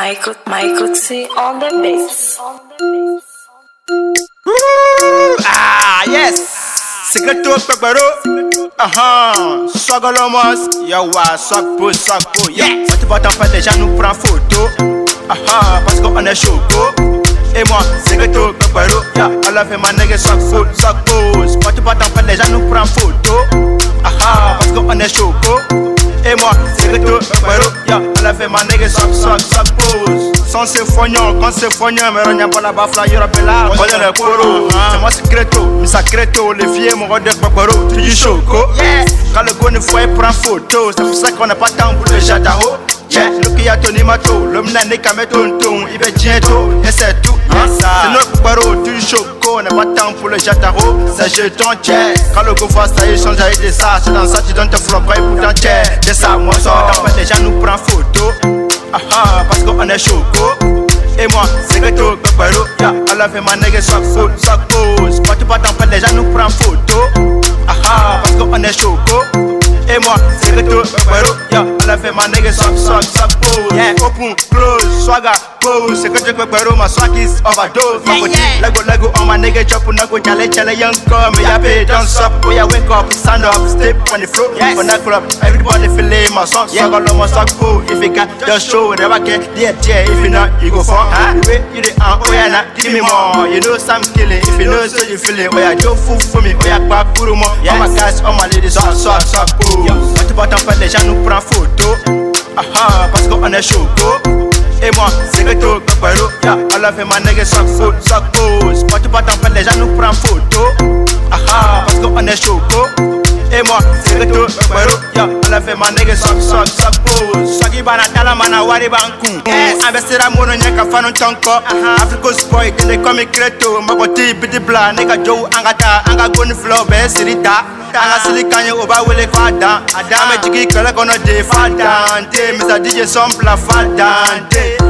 Michael, Michael C on the bass. Ah, yes! Secreto Pepero, aham, só golomas, yawa, só pô, só pô, yeah! Só te bota pra deixar no pra foto, on parce qu'on go. choco. Et moi, secreto Pepero, yeah, all of my niggas só pô, só pô, só te bota pra deixar no pra foto, aham, parce qu'on est choco. Et moi, c'est que ya, elle a fait ma nègre, ça, ça, ça pose. Sans ses foignons, quand ces foignons mais on n'y a pas la bafla, y'aura là on y le coro. C'est moi, c'est Créto, mais ça les filles, mon rôde de tu dis choco. Quand le gonne fouet prend photo, c'est pour ça qu'on n'a pas tant pour le jadao. Yeah, le qui a toni mato, l'homme n'a né qu'à mettre ton ton, il va bientôt, et c'est tout. Hein. C'est ça mais pas temps pour le jataro, c'est je ton tiers. Quand le gouffre ça échange avec des ça, c'est dans ça tu donnes tes flopper pour ton tiers. Des ça, moi sort, d'après les gens nous prend photo. Ah ah, parce qu'on est choco. Et moi, c'est que tout pepero. Ya, à la fin, ma nègre, soit full, soit cause. Quand tu pas t'en les gens nous prend photo. Ah ah, parce qu'on est choco. Et moi, c'est que tout pepero. Ya, à la fin, ma nègre, soit, soit, soit cause. Yeah, open, close. swagger pose. Sekoje kwe pero my swag is overdose. My body lego lego on my nigga chop na go chale chale young come. Me yape don't stop. We ya wake up, stand up, step on the floor. Yes. When I club, everybody feeling my song. Yeah. Swagger my swag pole. If you got just show, never get there there. If you not, you go fall. Huh? The you the uh, oh yeah nah, give me more. You know some killing. If you know so you feeling. Oh yeah, do fool for me. Oh yeah, back for more. All my guys, all my ladies, swag swag swag pole. What about them for the gens nous prend photo? Aha, on the show, go et moi, c'est que tout Copero, ya, on l'a fait ma nègre sans faute, sans cause Quand tu vas t'en faire, les gens nous prennent photo Aha, ah, parce qu'on est choco et moi c'est retour Bayrou ya ala fɛ ma nege sok sok sok po sɔgi b'an na dala ma na wari b'an kun an bɛ sira minnu ɲɛ ka fanu tɔn kɔ afriko sport dende kɔmi kireto mɔgɔ t'i biti bila ne ka jow an ka taa an ka goni filaw bɛɛ siri ta an ka sili kan ye o b'a wele f'a dan a dan an bɛ jigin kɛlɛ kɔnɔ de f'a dan te misa dj sɔn bila f'a dan te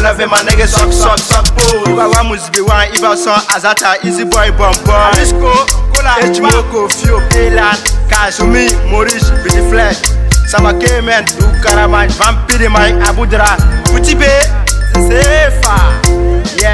9 my nigga suck suck suck boo Ibawa musbi wan iba son azata easy boy bum bum Alisco kola Echimoko fio Elan Kasumi Morish Billy Fleck Sama Cayman Du Karaman Vampiri Mai Abudra Kutibe Sefa Yeah